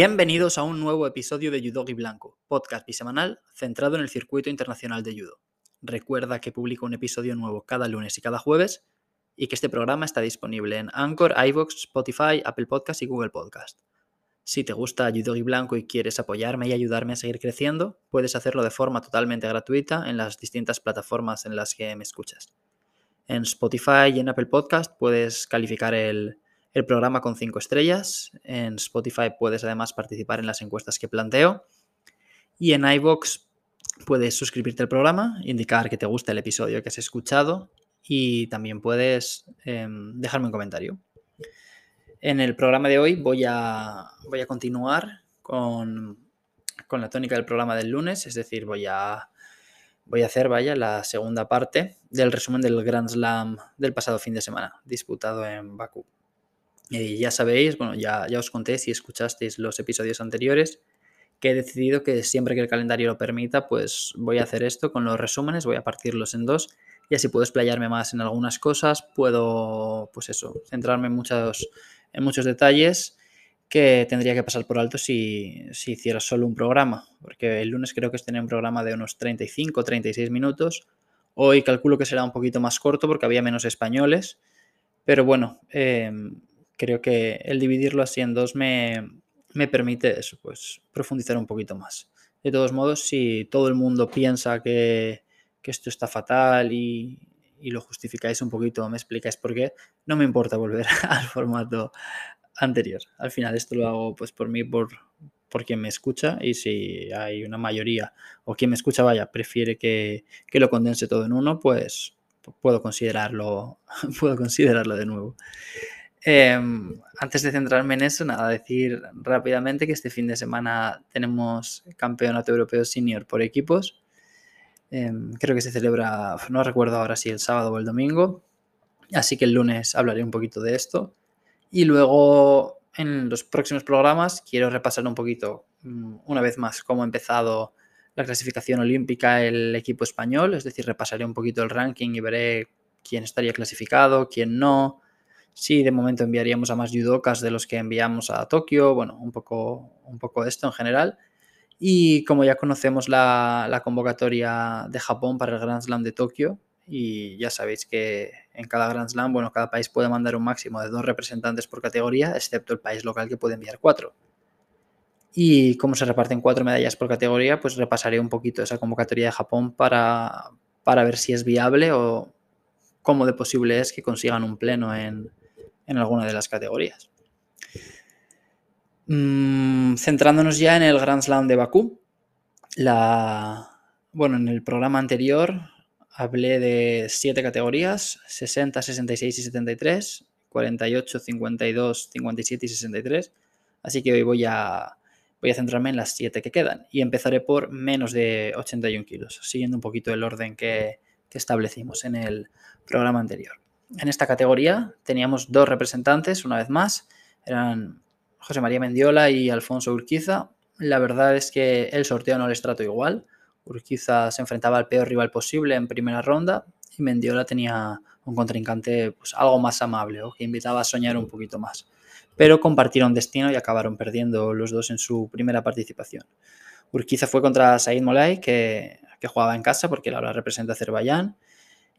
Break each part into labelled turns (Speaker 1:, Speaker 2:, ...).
Speaker 1: Bienvenidos a un nuevo episodio de Judogi Blanco, podcast bisemanal centrado en el circuito internacional de judo. Recuerda que publico un episodio nuevo cada lunes y cada jueves y que este programa está disponible en Anchor, iVoox, Spotify, Apple Podcast y Google Podcast. Si te gusta Judogi Blanco y quieres apoyarme y ayudarme a seguir creciendo, puedes hacerlo de forma totalmente gratuita en las distintas plataformas en las que me escuchas. En Spotify y en Apple Podcast puedes calificar el, el programa con 5 estrellas. En Spotify puedes además participar en las encuestas que planteo. Y en iVoox puedes suscribirte al programa, indicar que te gusta el episodio que has escuchado y también puedes em, dejarme un comentario. En el programa de hoy voy a, voy a continuar con, con la tónica del programa del lunes, es decir, voy a, voy a hacer, vaya, la segunda parte del resumen del Grand Slam del pasado fin de semana, disputado en Bakú. Y ya sabéis, bueno, ya, ya os conté si escuchasteis los episodios anteriores, que he decidido que siempre que el calendario lo permita, pues voy a hacer esto con los resúmenes, voy a partirlos en dos y así puedo explayarme más en algunas cosas, puedo, pues eso, centrarme en muchos, en muchos detalles que tendría que pasar por alto si, si hiciera solo un programa, porque el lunes creo que tenía un programa de unos 35 36 minutos, hoy calculo que será un poquito más corto porque había menos españoles, pero bueno, eh, creo que el dividirlo así en dos me, permite eso, pues profundizar un poquito más. De todos modos, si todo el mundo piensa que, esto está fatal y, lo justificáis un poquito, me explicáis por qué, no me importa volver al formato anterior. Al final esto lo hago pues por mí, por, por quien me escucha y si hay una mayoría o quien me escucha, vaya, prefiere que, que lo condense todo en uno, pues puedo considerarlo, puedo considerarlo de nuevo. Em, antes de centrarme en eso, nada, decir rápidamente que este fin de semana tenemos Campeonato Europeo Senior por equipos. Em, creo que se celebra, no recuerdo ahora si el sábado o el domingo. Así que el lunes hablaré un poquito de esto. Y luego en los próximos programas quiero repasar un poquito, mm, una vez más, cómo ha empezado la clasificación olímpica el equipo español. Es decir, repasaré un poquito el ranking y veré quién estaría clasificado, quién no Sí, de momento enviaríamos a más judokas de los que enviamos a Tokio, bueno, un poco, un poco esto en general. Y como ya conocemos la, convocatoria de Japón para el Grand Slam de Tokio, y ya sabéis que en cada Grand Slam, bueno, cada país puede mandar un máximo de dos representantes por categoría, excepto el país local que puede enviar cuatro. Y como se reparten cuatro medallas por categoría, pues repasaré un poquito esa convocatoria de Japón para, para ver si es viable o cómo de posible es que consigan un pleno en, en alguna de las categorías. Mm, centrándonos ya en el Grand Slam de Bakú, la, bueno, en el programa anterior hablé de siete categorías, 60, 66 y 73, 48, 52, 57 y 63, así que hoy voy a, voy a centrarme en las siete que quedan y empezaré por menos de 81 kilos, siguiendo un poquito el orden que establecimos en el programa anterior en esta categoría teníamos dos representantes, una vez más, eran José María Mendiola y Alfonso Urquiza. La verdad es que el sorteo no les trató igual. Urquiza se enfrentaba al peor rival posible en primera ronda y Mendiola tenía un contrincante pues, algo más amable o que invitaba a soñar un poquito más. Pero compartieron destino y acabaron perdiendo los dos en su primera participación. Urquiza fue contra Said Molay, que, jugaba en casa porque ahora representa a Azerbaiyán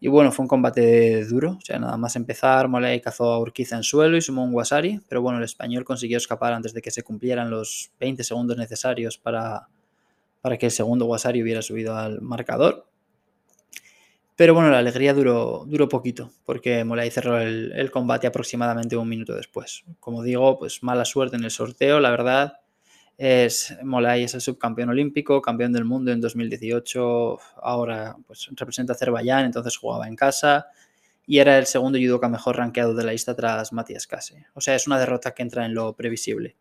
Speaker 1: y bueno, fue un combate duro, o sea, nada más empezar, Molay cazó a Urquiza en suelo y sumó un Wasari, pero bueno, el español consiguió escapar antes de que se cumplieran los 20 segundos necesarios para, para que el segundo Wasari hubiera subido al marcador. Pero bueno, la alegría duró, duró poquito, porque Molay cerró el combate aproximadamente un minuto después. Como digo, pues mala suerte en el sorteo, la verdad es, Molay es el subcampeón olímpico, campeón del mundo en 2018, ahora pues, representa a Azerbaiyán, entonces jugaba en casa y era el segundo judoka mejor rankeado de la lista tras Matías Case. O sea, es una derrota que entra en lo previsible.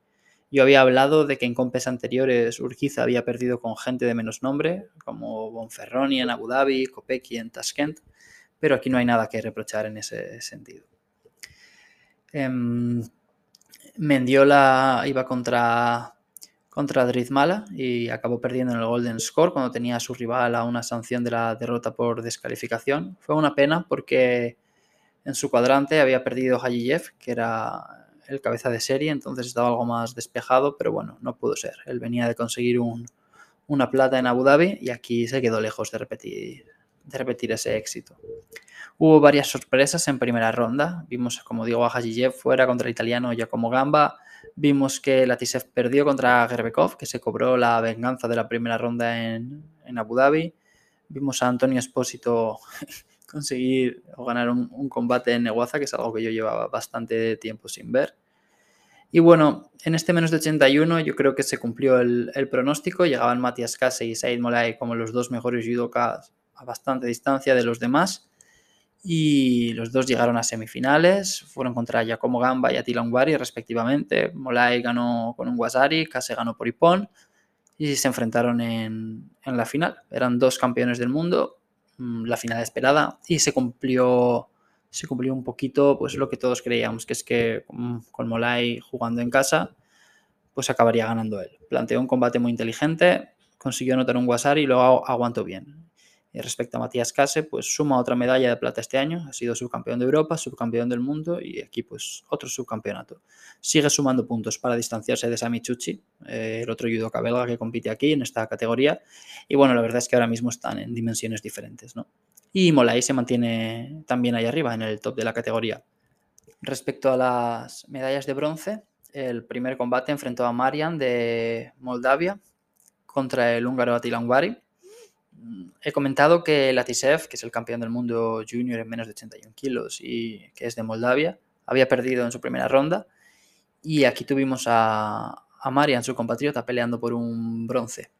Speaker 1: Yo había hablado de que en compes anteriores Urquiza había perdido con gente de menos nombre, como Bonferroni en Abu Dhabi, Kopecky en Tashkent, pero aquí no hay nada que reprochar en ese sentido. Em, Mendiola iba contra contra Drizmala y acabó perdiendo en el Golden Score cuando tenía a su rival a una sanción de la derrota por descalificación. Fue una pena porque en su cuadrante había perdido Hajiyev, que era el cabeza de serie, entonces estaba algo más despejado, pero bueno, no pudo ser. Él venía de conseguir una plata en Abu Dhabi y aquí se quedó lejos de repetir, de repetir ese éxito. Hubo varias sorpresas en primera ronda. Vimos como Diego Hajiyev fuera contra el italiano Giacomo Gamba. Vimos que Latisev perdió contra Gerbekov, que se cobró la venganza de la primera ronda en, en Abu Dhabi. Vimos a Antonio Espósito conseguir o ganar un, combate en Neguaza, que es algo que yo llevaba bastante tiempo sin ver. Y bueno, en este menos de 81 yo creo que se cumplió el, pronóstico. Llegaban Matías Kase y Said Molay como los dos mejores judokas a bastante distancia de los demás. Y los dos llegaron a semifinales. Fueron contra Giacomo Gamba y Attila Ungvari respectivamente. Molay ganó con un Wasari, Kase ganó por Ipón. Y se enfrentaron en, la final. Eran dos campeones del mundo Mm, la final esperada y se cumplió se cumplió un poquito pues lo que todos creíamos que es que con Molay jugando en casa pues acabaría ganando él planteó un combate muy inteligente consiguió anotar un Wasari y luego aguantó bien y respecto a Matías Case, pues suma otra medalla de plata este año, ha sido subcampeón de Europa, subcampeón del mundo y aquí pues otro subcampeonato. Sigue sumando puntos para distanciarse de Sami Chuchi, eh, el otro judoka belga que compite aquí en esta categoría. Y bueno, la verdad es que ahora mismo están en dimensiones diferentes, ¿no? Y Molay se mantiene también ahí arriba, en el top de la categoría. Respecto a las medallas de bronce, el primer combate enfrentó a Marian de Moldavia contra el húngaro Attila he comentado que Latisev, que es el campeón del mundo junior en menos de 81 kilos y que es de Moldavia, había perdido en su primera ronda. Y aquí tuvimos a, a Marian, su compatriota, peleando por un bronce.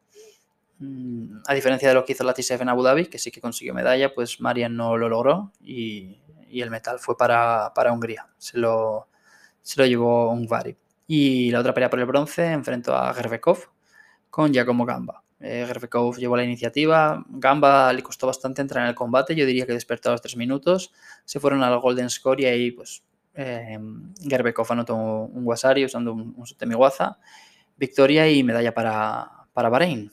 Speaker 1: Mm, a diferencia de lo que hizo Latisev en Abu Dhabi, que sí que consiguió medalla, pues Marian no lo logró y, el metal fue para, Hungría. Se lo, se lo llevó Ungvari. Y la otra pelea por el bronce enfrentó a Gerbekov con Giacomo Gamba. Eh, llevó la iniciativa. Gamba le costó bastante entrar en el combate. Yo diría que despertó a los tres minutos. Se fueron al Golden Score y ahí, pues, eh, Gerbekov anotó un Wasari usando un, un Victoria y medalla para, para Bahrein.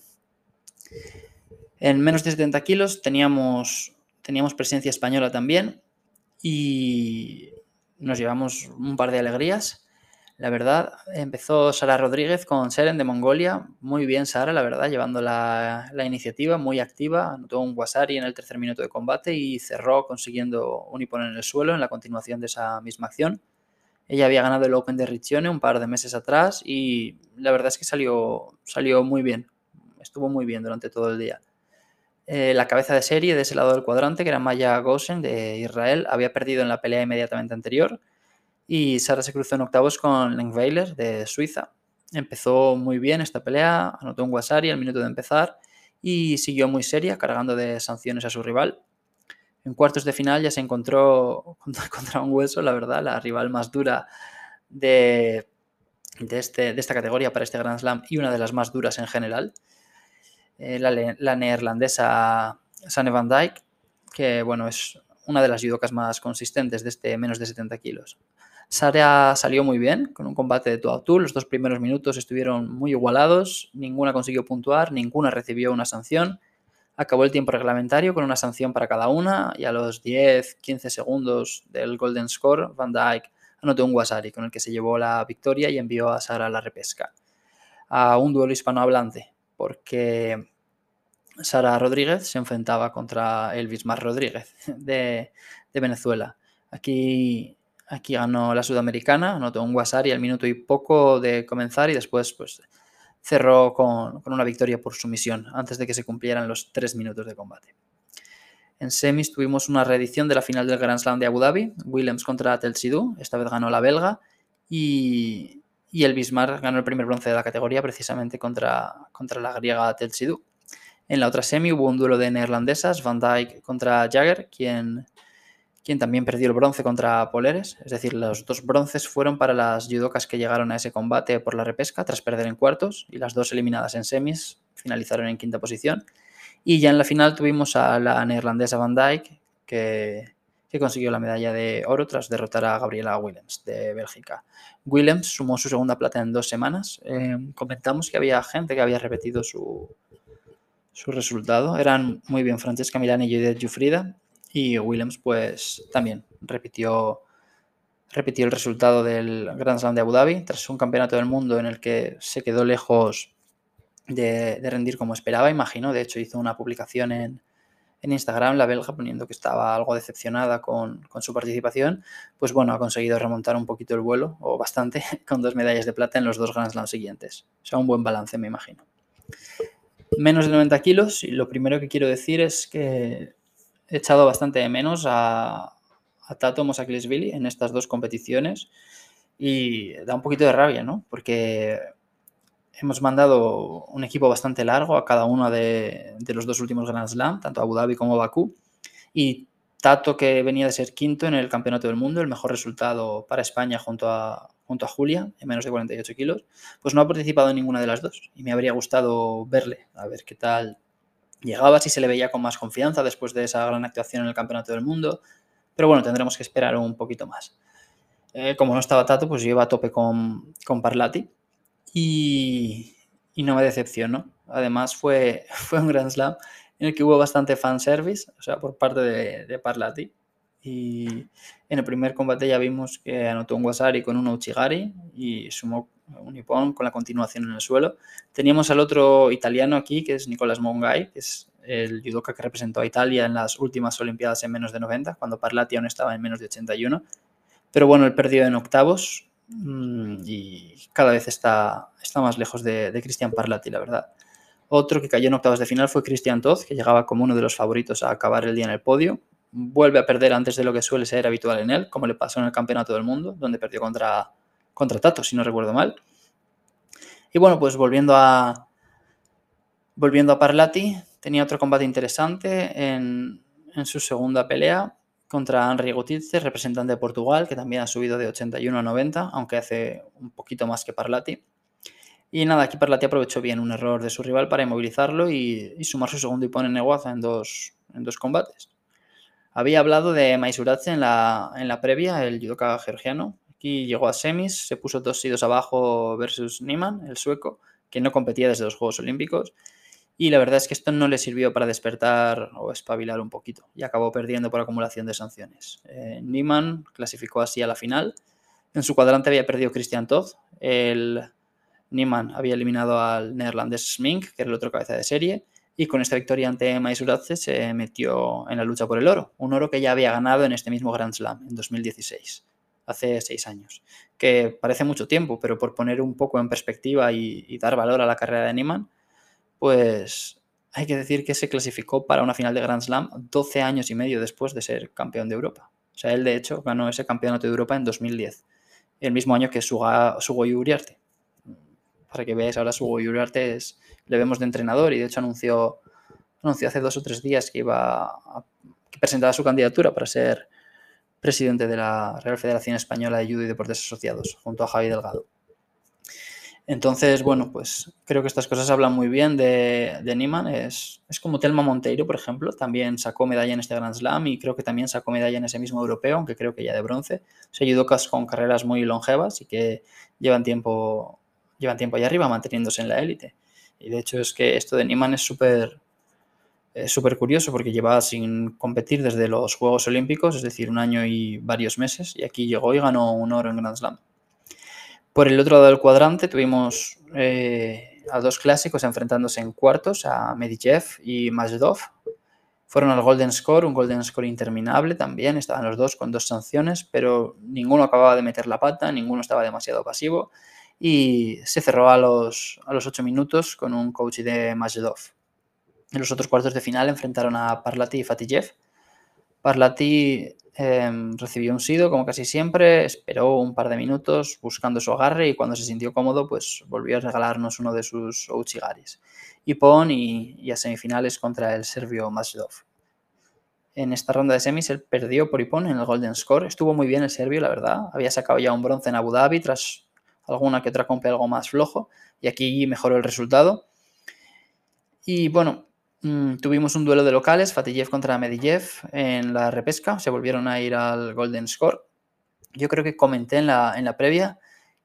Speaker 1: En menos de 70 kilos teníamos, teníamos presencia española también y nos llevamos un par de alegrías. La verdad, empezó Sara Rodríguez con Seren de Mongolia. Muy bien, Sara, la verdad, llevando la, iniciativa, muy activa. Anotó un Wasari en el tercer minuto de combate y cerró consiguiendo un Ipon en el suelo en la continuación de esa misma acción. Ella había ganado el Open de Riccione un par de meses atrás y la verdad es que salió, salió muy bien. Estuvo muy bien durante todo el día. Eh, la cabeza de serie de ese lado del cuadrante, que era Maya Gosen de Israel, había perdido en la pelea inmediatamente anterior y Sara se cruzó en octavos con Lenkweiler de Suiza. Empezó muy bien esta pelea, anotó un Wasari al minuto de empezar y siguió muy seria, cargando de sanciones a su rival. En cuartos de final ya se encontró contra un hueso, la verdad, la rival más dura de, de, este, de esta categoría para este Grand Slam y una de las más duras en general. Eh, la, neerlandesa Sanne van Dijk, que bueno, es una de las judocas más consistentes de este menos de 70 kilos. Sara salió muy bien con un combate de tú a. Los dos primeros minutos estuvieron muy igualados, ninguna consiguió puntuar, ninguna recibió una sanción. Acabó el tiempo reglamentario con una sanción para cada una y a los 10-15 segundos del Golden Score, Van Dyke anotó un Wasari con el que se llevó la victoria y envió a Sara a la repesca. A un duelo hispanohablante, porque Sara Rodríguez se enfrentaba contra Elvis Mar Rodríguez de Venezuela. Aquí Aquí ganó la sudamericana, anotó un Wasari al minuto y poco de comenzar y después pues, cerró con, una victoria por sumisión antes de que se cumplieran los tres minutos de combate. En semis tuvimos una reedición de la final del Grand Slam de Abu Dhabi, Williams contra Telsidou, esta vez ganó la belga y, el Bismarck ganó el primer bronce de la categoría precisamente contra, contra la griega Telsidou. En la otra semi hubo un duelo de neerlandesas, Van Dijk contra Jagger, quien quien también perdió el bronce contra Poleres. Es decir, los dos bronces fueron para las judocas que llegaron a ese combate por la repesca tras perder en cuartos y las dos eliminadas en semis finalizaron en quinta posición. Y ya en la final tuvimos a la neerlandesa Van Dijk que, consiguió la medalla de oro tras derrotar a Gabriela Willems de Bélgica. Willems sumó su segunda plata en dos semanas. Eh, comentamos que había gente que había repetido su, su resultado. Eran muy bien Francesca Milani y Judith Jufrida y Williams pues también repitió repitió el resultado del Grand Slam de Abu Dhabi tras un campeonato del mundo en el que se quedó lejos de, rendir como esperaba, imagino. De hecho, hizo una publicación en, Instagram, la belga, poniendo que estaba algo decepcionada con, su participación. Pues bueno, ha conseguido remontar un poquito el vuelo, o bastante, con dos medallas de plata en los dos Grand Slam siguientes. O sea, un buen balance, me imagino. Menos de 90 kilos, y lo primero que quiero decir es que he echado bastante de menos a, a Tato Mosakilishvili en estas dos competiciones y da un poquito de rabia, ¿no? Porque hemos mandado un equipo bastante largo a cada uno de, los dos últimos Grand Slam, tanto Abu Dhabi como Bakú, y Tato, que venía de ser quinto en el Campeonato del Mundo, el mejor resultado para España junto a, junto a Julia, en menos de 48 kilos, pues no ha participado en ninguna de las dos. Y me habría gustado verle, a ver qué tal llegaba, si se le veía con más confianza después de esa gran actuación en el Campeonato del Mundo, pero bueno, tendremos que esperar un poquito más. Eh, como no estaba Tato, pues yo iba a tope con, con Parlati y, no me decepcionó. Además fue, fue un Grand Slam en el que hubo bastante fanservice, o sea, por parte de, de Parlati. Y en el primer combate ya vimos que anotó un Wasari con un Uchigari y sumó un Ippon con la continuación en el suelo. Teníamos al otro italiano aquí, que es Nicolás Mongai, que es el judoka que representó a Italia en las últimas Olimpiadas en menos de 90, cuando Parlati aún estaba en menos de 81. Pero bueno, él perdió en octavos mm, y cada vez está, está más lejos de, de Cristian Parlati, la verdad. Otro que cayó en octavos de final fue Cristian Toth, que llegaba como uno de los favoritos a acabar el día en el podio. Vuelve a perder antes de lo que suele ser habitual en él, como le pasó en el Campeonato del Mundo, donde perdió contra, contra Tato, si no recuerdo mal. Y bueno, pues volviendo a, volviendo a Parlati, tenía otro combate interesante en, su segunda pelea contra Henry Gutiérrez, representante de Portugal, que también ha subido de 81 a 90, aunque hace un poquito más que Parlati. Y nada, aquí Parlati aprovechó bien un error de su rival para inmovilizarlo y, sumar su segundo hipón en Neguaza en dos, en dos combates. Había hablado de Maisuratse en la, en la previa, el judoka georgiano. Aquí llegó a semis, se puso dos sidos abajo versus Niemann, el sueco, que no competía desde los Juegos Olímpicos. Y la verdad es que esto no le sirvió para despertar o espabilar un poquito y acabó perdiendo por acumulación de sanciones. Eh, Niemann clasificó así a la final. En su cuadrante había perdido Christian Todd. El Niemann había eliminado al neerlandés Smink, que era el otro cabeza de serie. Y con esta victoria ante Maisuradze se metió en la lucha por el oro. Un oro que ya había ganado en este mismo Grand Slam en 2016, hace seis años. Que parece mucho tiempo, pero por poner un poco en perspectiva y, dar valor a la carrera de Niemann, pues hay que decir que se clasificó para una final de Grand Slam 12 años y medio después de ser campeón de Europa. O sea, él de hecho ganó ese campeonato de Europa en 2010, el mismo año que Suga, Sugo Uriarte. Para que veáis, ahora Sugo Uriarte es, le vemos de entrenador y de hecho anunció, anunció hace dos o tres días que iba a, que presentaba su candidatura para ser presidente de la Real Federación Española de Judo y Deportes Asociados, junto a Javi Delgado. Entonces, bueno, pues creo que estas cosas hablan muy bien de, de. Es, como Telma Monteiro, por ejemplo, también sacó medalla en este Grand Slam y creo que también sacó medalla en ese mismo europeo, aunque creo que ya de bronce. Se ayudó con carreras muy longevas y que llevan tiempo, llevan tiempo allá arriba manteniéndose en la élite. Y de hecho es que esto de Niman es súper curioso porque llevaba sin competir desde los Juegos Olímpicos, es decir, un año y varios meses, y aquí llegó y ganó un oro en Grand Slam. Por el otro lado del cuadrante tuvimos eh, a dos clásicos enfrentándose en cuartos, a Medichev y Mazdov. Fueron al Golden Score, un Golden Score interminable también, estaban los dos con dos sanciones, pero ninguno acababa de meter la pata, ninguno estaba demasiado pasivo y se cerró a los, a los ocho minutos con un coach de Mazdov. En los otros cuartos de final enfrentaron a Parlati y Fatijev. Parlati Em, recibió un sido, como casi siempre, esperó un par de minutos buscando su agarre y cuando se sintió cómodo, pues volvió a regalarnos uno de sus Ouchigaris. Y y, a semifinales contra el serbio Masdov. En esta ronda de semis él perdió por Ipon en el Golden Score. Estuvo muy bien el serbio, la verdad. Había sacado ya un bronce en Abu Dhabi tras alguna que otra compra algo más flojo y aquí mejoró el resultado. Y bueno, Mm, tuvimos un duelo de locales, Fatijev contra Medijev en la repesca, se volvieron a ir al Golden Score. Yo creo que comenté en la, en la previa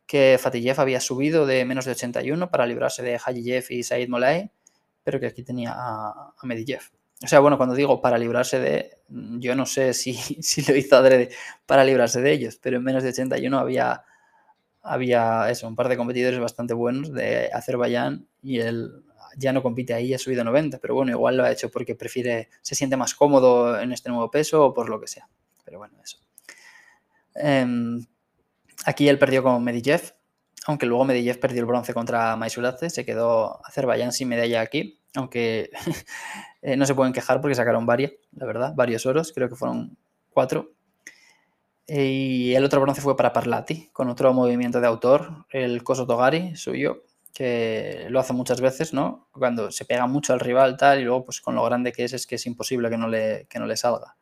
Speaker 1: que Fatijev había subido de menos de 81 para librarse de Hajiyev y Said Molay, pero que aquí tenía a, a. O sea, bueno, cuando digo para librarse de, yo no sé si, si lo hizo adrede para librarse de ellos, pero en menos de 81 había, había eso, un par de competidores bastante buenos de Azerbaiyán y él ya no compite ahí, ha subido 90, pero bueno, igual lo ha hecho porque prefiere, se siente más cómodo en este nuevo peso o por lo que sea. Pero bueno, eso. Em, aquí él perdió con Medvedev, aunque luego Medvedev perdió el bronce contra Maisulace, se quedó Azerbaiyán sin medalla aquí, aunque eh, no se pueden quejar porque sacaron varias, la verdad, varios oros, creo que fueron cuatro. Y el otro bronce fue para Parlati, con otro movimiento de autor, el Koso Togari, suyo, que lo hace muchas veces, ¿no? Cuando se pega mucho al rival tal y luego pues con lo grande que es es que es imposible que no le, que no le salga.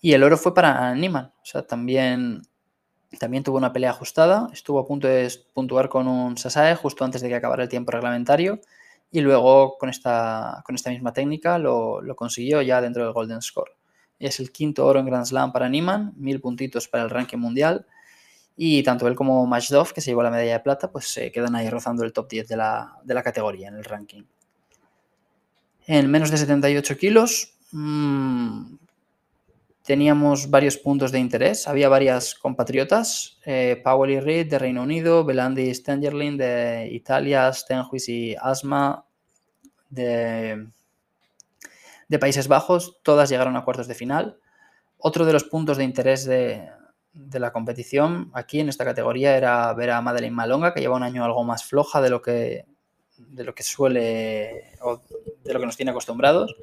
Speaker 1: Y el oro fue para Niman, o sea, también, también tuvo una pelea ajustada, estuvo a punto de puntuar con un Sasae justo antes de que acabara el tiempo reglamentario y luego con esta, con esta misma técnica lo, lo consiguió ya dentro del Golden Score. Es el quinto oro en Grand Slam para Niman, mil puntitos para el ranking mundial y tanto él como Mashdov, que se llevó la medalla de plata, pues se quedan ahí rozando el top 10 de la, de la categoría en el ranking. En menos de 78 kilos mmm, teníamos varios puntos de interés. Había varias compatriotas, eh, Powell y Reed de Reino Unido, Belandi y Stengerlin de Italia, Stenhuis y Asma de, de Países Bajos. Todas llegaron a cuartos de final. Otro de los puntos de interés de, de la competición aquí en esta categoría era ver a Madeleine Malonga, que lleva un año algo más floja de lo que, de lo que suele o de lo que nos tiene acostumbrados.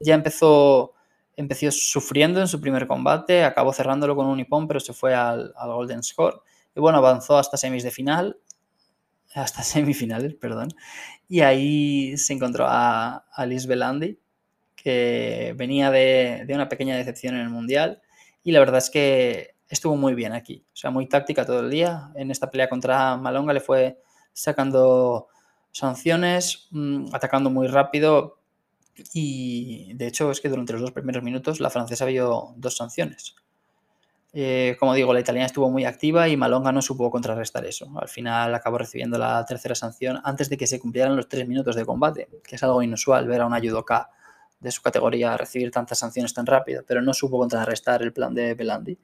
Speaker 1: Ya empezó, empezó sufriendo en su primer combate, acabó cerrándolo con un hipón, pero se fue al, Golden Score. Y bueno, avanzó hasta semis hasta semifinales, perdón. Y ahí se encontró a, a Liz Belandi, que venía de, de una pequeña decepción en el Mundial. Y la verdad es que estuvo muy bien aquí. O sea, muy táctica todo el día. En esta pelea contra Malonga le fue sacando sanciones, mm, atacando muy rápido. Y de hecho es que durante los dos primeros minutos la francesa vio dos sanciones. Eh, como digo, la italiana estuvo muy activa y Malonga no supo contrarrestar eso. Al final acabó recibiendo la tercera sanción antes de que se cumplieran los tres minutos de combate, que es algo inusual ver a una judoka de su categoría recibir tantas sanciones tan rápido, pero no supo contrarrestar el plan de Belandi.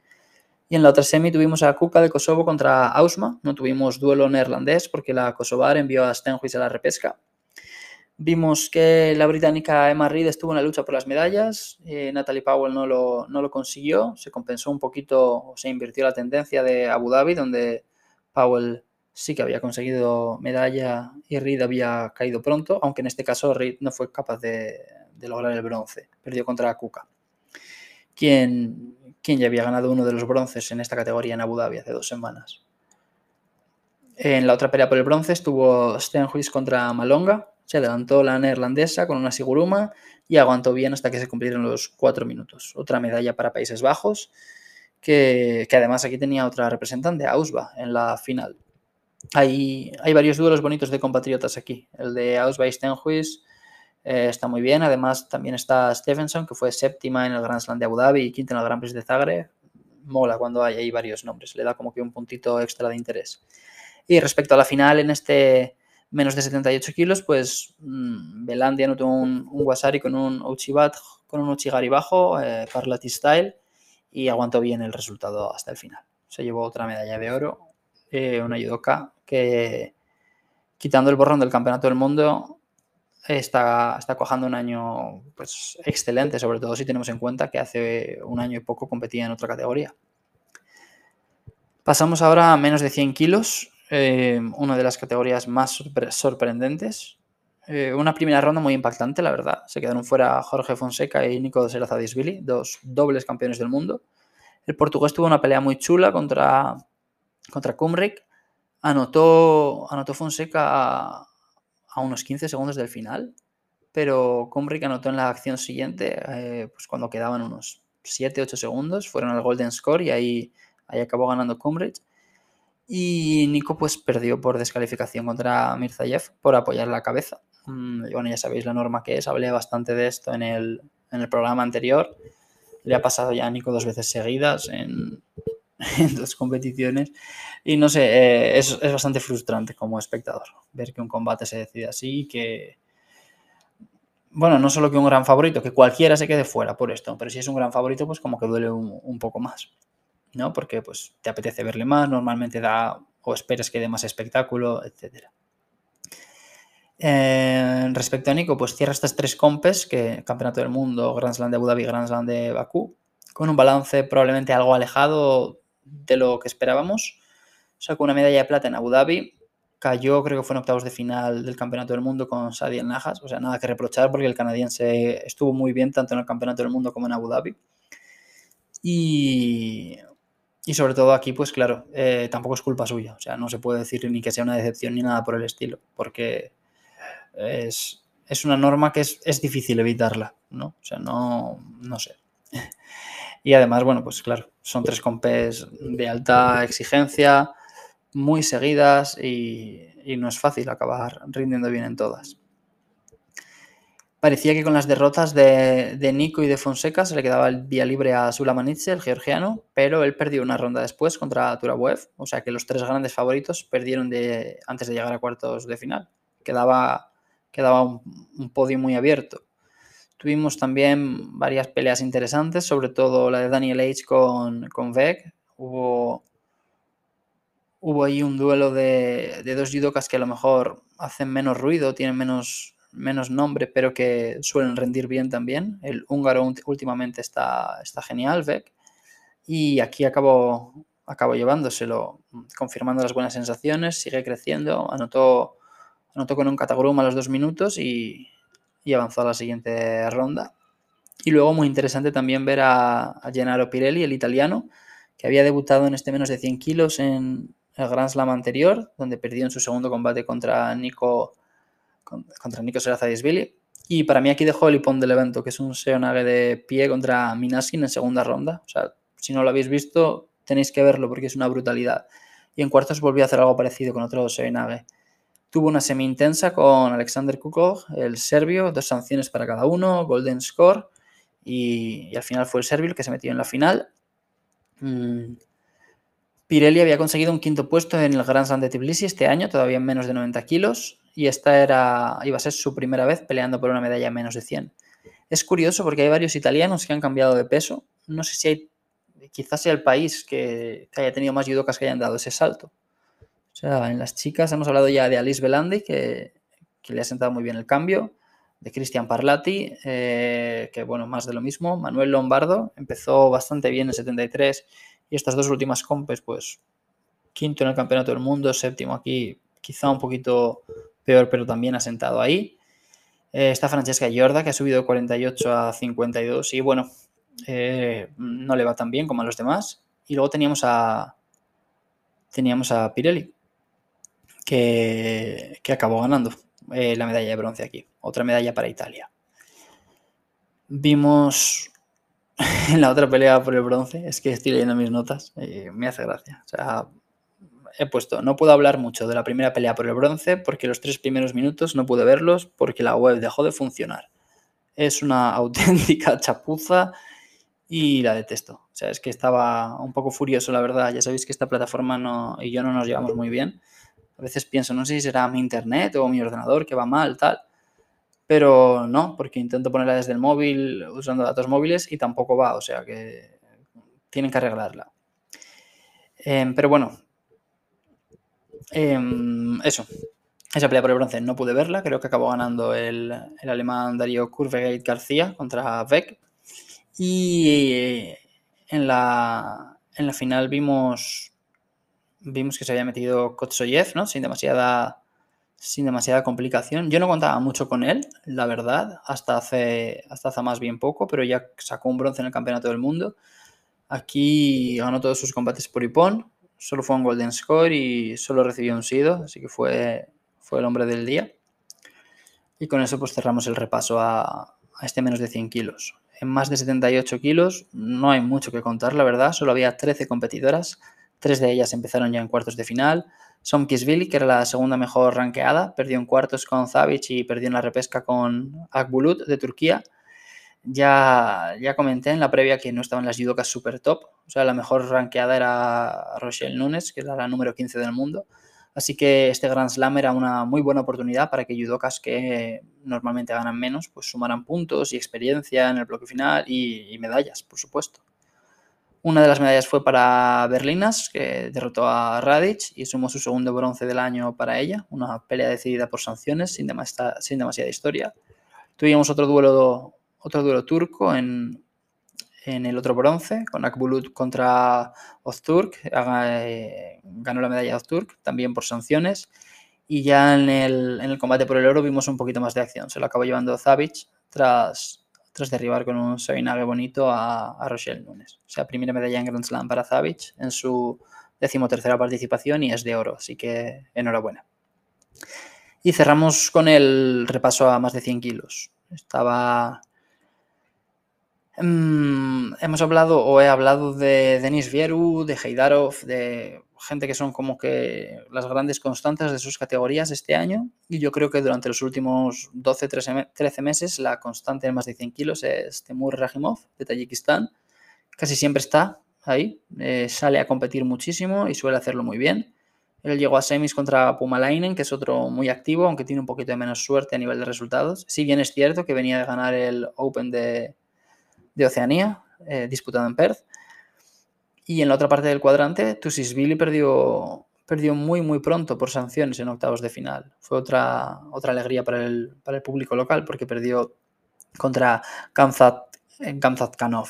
Speaker 1: Y en la otra semi tuvimos a Kuka de Kosovo contra Ausma. No tuvimos duelo neerlandés porque la Kosovar envió a Stenhuis a la repesca. Vimos que la británica Emma Reed estuvo en la lucha por las medallas. Eh, Natalie Powell no lo, no lo consiguió. Se compensó un poquito, o se invirtió la tendencia de Abu Dhabi, donde Powell sí que había conseguido medalla y Reed había caído pronto, aunque en este caso Reed no fue capaz de, lograr el bronce. Perdió contra Kuka, quien quien ya había ganado uno de los bronces en esta categoría en Abu Dhabi hace dos semanas. En la otra pelea por el bronce estuvo Stenhuis contra Malonga. Se adelantó la neerlandesa con una siguruma y aguantó bien hasta que se cumplieron los cuatro minutos. Otra medalla para Países Bajos, que, además aquí tenía otra representante, Ausba, en la final. Hay, varios duelos bonitos de compatriotas aquí. El de Ausba y Stenhuis eh, está muy bien. Además, también está Stevenson, que fue séptima en el Grand Slam de Abu Dhabi y quinta en el Grand Prix de Zagreb. Mola cuando hay ahí varios nombres, le da como que un puntito extra de interés. Y respecto a la final, en este menos de 78 kilos, pues mmm, Belandi anotó un, un, Wasari con un Uchibat, con un Uchigari bajo, eh, Parlati Style, y aguantó bien el resultado hasta el final. Se llevó otra medalla de oro, eh, una judoka que, quitando el borrón del Campeonato del Mundo, está, está cojando un año pues, excelente, sobre todo si tenemos en cuenta que hace un año y poco competía en otra categoría. Pasamos ahora a menos de 100 kilos, eh, una de las categorías más sorprendentes. Eh, una primera ronda muy impactante, la verdad. Se quedaron fuera Jorge Fonseca y Nico Serazadisvili, dos dobles campeones del mundo. El portugués tuvo una pelea muy chula contra, contra Kumrik. Anotó, anotó Fonseca a unos 15 segundos del final, pero Kumbrick anotó en la acción siguiente, eh, pues cuando quedaban unos 7-8 segundos, fueron al Golden Score y ahí, ahí acabó ganando Kumbrick. Y Nico pues perdió por descalificación contra Mirzayev por apoyar la cabeza. Mm, bueno, ya sabéis la norma que es, hablé bastante de esto en el, en el programa anterior. Le ha pasado ya a Nico dos veces seguidas en, en dos competiciones. Y no sé, eh, es, es, bastante frustrante como espectador ver que un combate se decide así que, bueno, no solo que un gran favorito, que cualquiera se quede fuera por esto, pero si es un gran favorito, pues como que duele un, poco más, ¿no? Porque pues te apetece verle más, normalmente da o esperas que dé más espectáculo, etc. Eh, respecto a Nico, pues cierra estas tres compes, que Campeonato del Mundo, Grand Slam de Abu Dhabi, Grand Slam de Bakú, con un balance probablemente algo alejado de lo que esperábamos. Sacó una medalla de plata en Abu Dhabi, cayó, creo que fue en octavos de final del Campeonato del Mundo con Sadiel Najas, o sea, nada que reprochar porque el canadiense estuvo muy bien tanto en el Campeonato del Mundo como en Abu Dhabi. Y, y sobre todo aquí, pues claro, eh, tampoco es culpa suya, o sea, no se puede decir ni que sea una decepción ni nada por el estilo, porque es, es una norma que es, es, difícil evitarla, ¿no? O sea, no, no sé. Y además, bueno, pues claro, son tres compes de alta exigencia, muy seguidas y, no es fácil acabar rindiendo bien en todas. Parecía que con las derrotas de, Nico y de Fonseca se le quedaba el vía libre a Sulamanitze, el georgiano, pero él perdió una ronda después contra Turabuev, o sea que los tres grandes favoritos perdieron de, antes de llegar a cuartos de final. Quedaba, quedaba un podio muy abierto. Tuvimos también varias peleas interesantes, sobre todo la de Daniel H con, con. Hubo hubo ahí un duelo de, dos judokas que a lo mejor hacen menos ruido, tienen menos, menos nombre, pero que suelen rendir bien también. El húngaro últimamente está, está genial, Beck. Y aquí acabó, acabó llevándoselo, confirmando las buenas sensaciones, sigue creciendo, anotó, anotó con un catagrum a los dos minutos y, avanzó a la siguiente ronda. Y luego muy interesante también ver a, a Gennaro Pirelli, el italiano, que había debutado en este menos de 100 kilos en, el Grand Slam anterior, donde perdió en su segundo combate contra Nico, contra Nico Serazadisvili. Y para mí aquí dejó el hipón del evento, que es un Seonage de pie contra Minaskin en segunda ronda. O sea, si no lo habéis visto, tenéis que verlo porque es una brutalidad. Y en cuartos volvió a hacer algo parecido con otro Seonage. Tuvo una semi-intensa con Alexander Kukov, el serbio, dos sanciones para cada uno, Golden Score, y, al final fue el serbio el que se metió en la final. Mm, Pirelli había conseguido un quinto puesto en el Grand Slam de Tbilisi este año, todavía en menos de 90 kilos, y esta era, iba a ser su primera vez peleando por una medalla en menos de 100. Es curioso porque hay varios italianos que han cambiado de peso. No sé si hay, quizás sea el país que, haya tenido más judocas que hayan dado ese salto. O sea, en las chicas hemos hablado ya de Alice Belandi, que, le ha sentado muy bien el cambio, de Cristian Parlati, eh, que bueno, más de lo mismo. Manuel Lombardo empezó bastante bien en 73 y estas dos últimas compes, pues quinto en el Campeonato del Mundo, séptimo aquí, quizá un poquito peor, pero también ha sentado ahí. Eh, está Francesca Giorda, que ha subido de 48 a 52 y bueno, eh, no le va tan bien como a los demás. Y luego teníamos a, teníamos a Pirelli, que, acabó ganando eh, la medalla de bronce aquí. Otra medalla para Italia. Vimos en la otra pelea por el bronce, es que estoy leyendo mis notas y me hace gracia. O sea, he puesto, no puedo hablar mucho de la primera pelea por el bronce porque los tres primeros minutos no pude verlos porque la web dejó de funcionar. Es una auténtica chapuza y la detesto. O sea, es que estaba un poco furioso, la verdad. Ya sabéis que esta plataforma no, y yo no nos llevamos muy bien. A veces pienso, no sé si será mi internet o mi ordenador que va mal, tal pero no, porque intento ponerla desde el móvil usando datos móviles y tampoco va, o sea que tienen que arreglarla. Em, pero bueno, em, eso. Esa pelea por el bronce no pude verla, creo que acabó ganando el, alemán Darío Kurvegate García contra Beck. Y en la, en la final vimos, vimos que se había metido Kotsoyev, ¿no? Sin demasiada sin demasiada complicación. Yo no contaba mucho con él, la verdad, hasta hace, hasta hace más bien poco, pero ya sacó un bronce en el Campeonato del Mundo. Aquí ganó todos sus combates por Ipón, solo fue un Golden Score y solo recibió un Sido, así que fue, fue el hombre del día. Y con eso pues cerramos el repaso a, a este menos de 100 kilos. En más de 78 kilos no hay mucho que contar, la verdad, solo había 13 competidoras, tres de ellas empezaron ya en cuartos de final, Somkisvili, que era la segunda mejor ranqueada, perdió en cuartos con Zavic y perdió en la repesca con Akbulut de Turquía. Ya, ya comenté en la previa que no estaban las judocas super top. O sea, la mejor ranqueada era Rochelle Nunes, que era la número 15 del mundo. Así que este Grand Slam era una muy buena oportunidad para que judokas que normalmente ganan menos, pues sumaran puntos y experiencia en el bloque final y, medallas, por supuesto. Una de las medallas fue para Berlinas, que derrotó a Radic y sumó su segundo bronce del año para ella, una pelea decidida por sanciones sin, demasiada historia. Tuvimos otro duelo, otro duelo turco en, en el otro bronce, con Akbulut contra Ozturk. Eh, ganó la medalla Ozturk, también por sanciones. Y ya en el, combate por el oro vimos un poquito más de acción. Se lo acabó llevando Zavic tras, tras derribar con un Sabinague bonito a, a, Rochelle Nunes. O sea, primera medalla en Grand Slam para Zavic en su decimotercera participación y es de oro, así que enhorabuena. Y cerramos con el repaso a más de 100 kilos. Estaba Mm, hemos hablado o he hablado de Denis Vieru, de Heidarov, de gente que son como que las grandes constantes de sus categorías este año. Y yo creo que durante los últimos 12, 13, meses la constante en más de 100 kilos es Temur Rahimov de Tayikistán. Casi siempre está ahí, eh, sale a competir muchísimo y suele hacerlo muy bien. Él llegó a semis contra Pumalainen, que es otro muy activo, aunque tiene un poquito de menos suerte a nivel de resultados. Si bien es cierto que venía de ganar el Open de, de Oceanía, eh, disputado en Perth. Y en la otra parte del cuadrante, Tusisvili perdió, perdió muy, muy pronto por sanciones en octavos de final. Fue otra, otra alegría para el, para el público local porque perdió contra Kamzat, Kanov.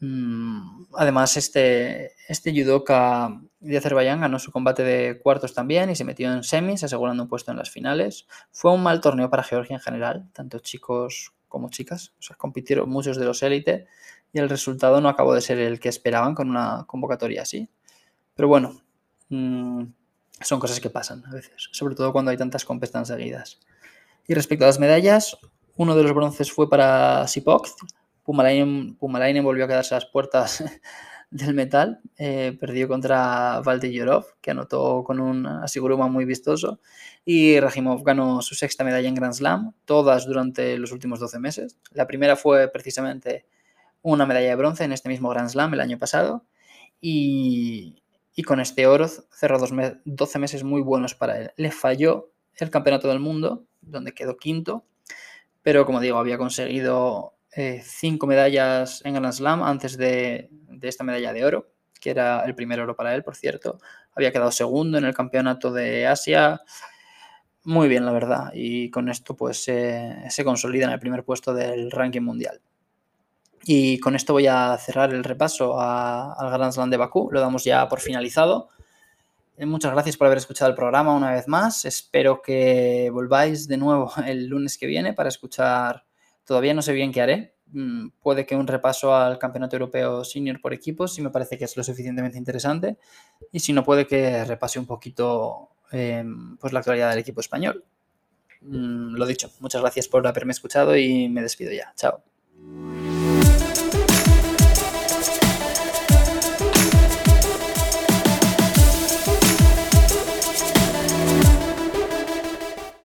Speaker 1: Mm, además, este, este judoka de Azerbaiyán ganó su combate de cuartos también y se metió en semis, asegurando un puesto en las finales. Fue un mal torneo para Georgia en general, tanto chicos como chicas. O sea, compitieron muchos de los élite y el resultado no acabó de ser el que esperaban con una convocatoria así. Pero bueno, mm, son cosas que pasan a veces, sobre todo cuando hay tantas compes tan seguidas. Y respecto a las medallas, uno de los bronces fue para Sipok. Pumalainen, volvió a quedarse a las puertas del metal. Eh, perdió contra Valde Yorov, que anotó con un asiguruma muy vistoso y Rajimov ganó su sexta medalla en Grand Slam, todas durante los últimos 12 meses. La primera fue precisamente una medalla de bronce en este mismo Grand Slam el año pasado y, con este oro cerró 12 meses muy buenos para él. Le falló el campeonato del mundo, donde quedó quinto, pero como digo, había conseguido eh, cinco medallas en Grand Slam antes de, de esta medalla de oro, que era el primer oro para él, por cierto. Había quedado segundo en el campeonato de Asia, muy bien, la verdad. Y con esto pues se consolida en el primer puesto del ranking mundial. Y con esto voy a cerrar el repaso al Grand Slam de Bakú. Lo damos ya por finalizado. Eh, muchas gracias por haber escuchado el programa una vez más. Espero que volváis de nuevo el lunes que viene para escuchar. Todavía no sé bien qué haré. Mm, puede que un repaso al Campeonato Europeo Senior por equipos, si me parece que es lo suficientemente interesante. Y si no, puede que repase un poquito Em, pues la actualidad del equipo español. Mm, lo dicho, muchas gracias por haberme escuchado y me despido ya. Chao.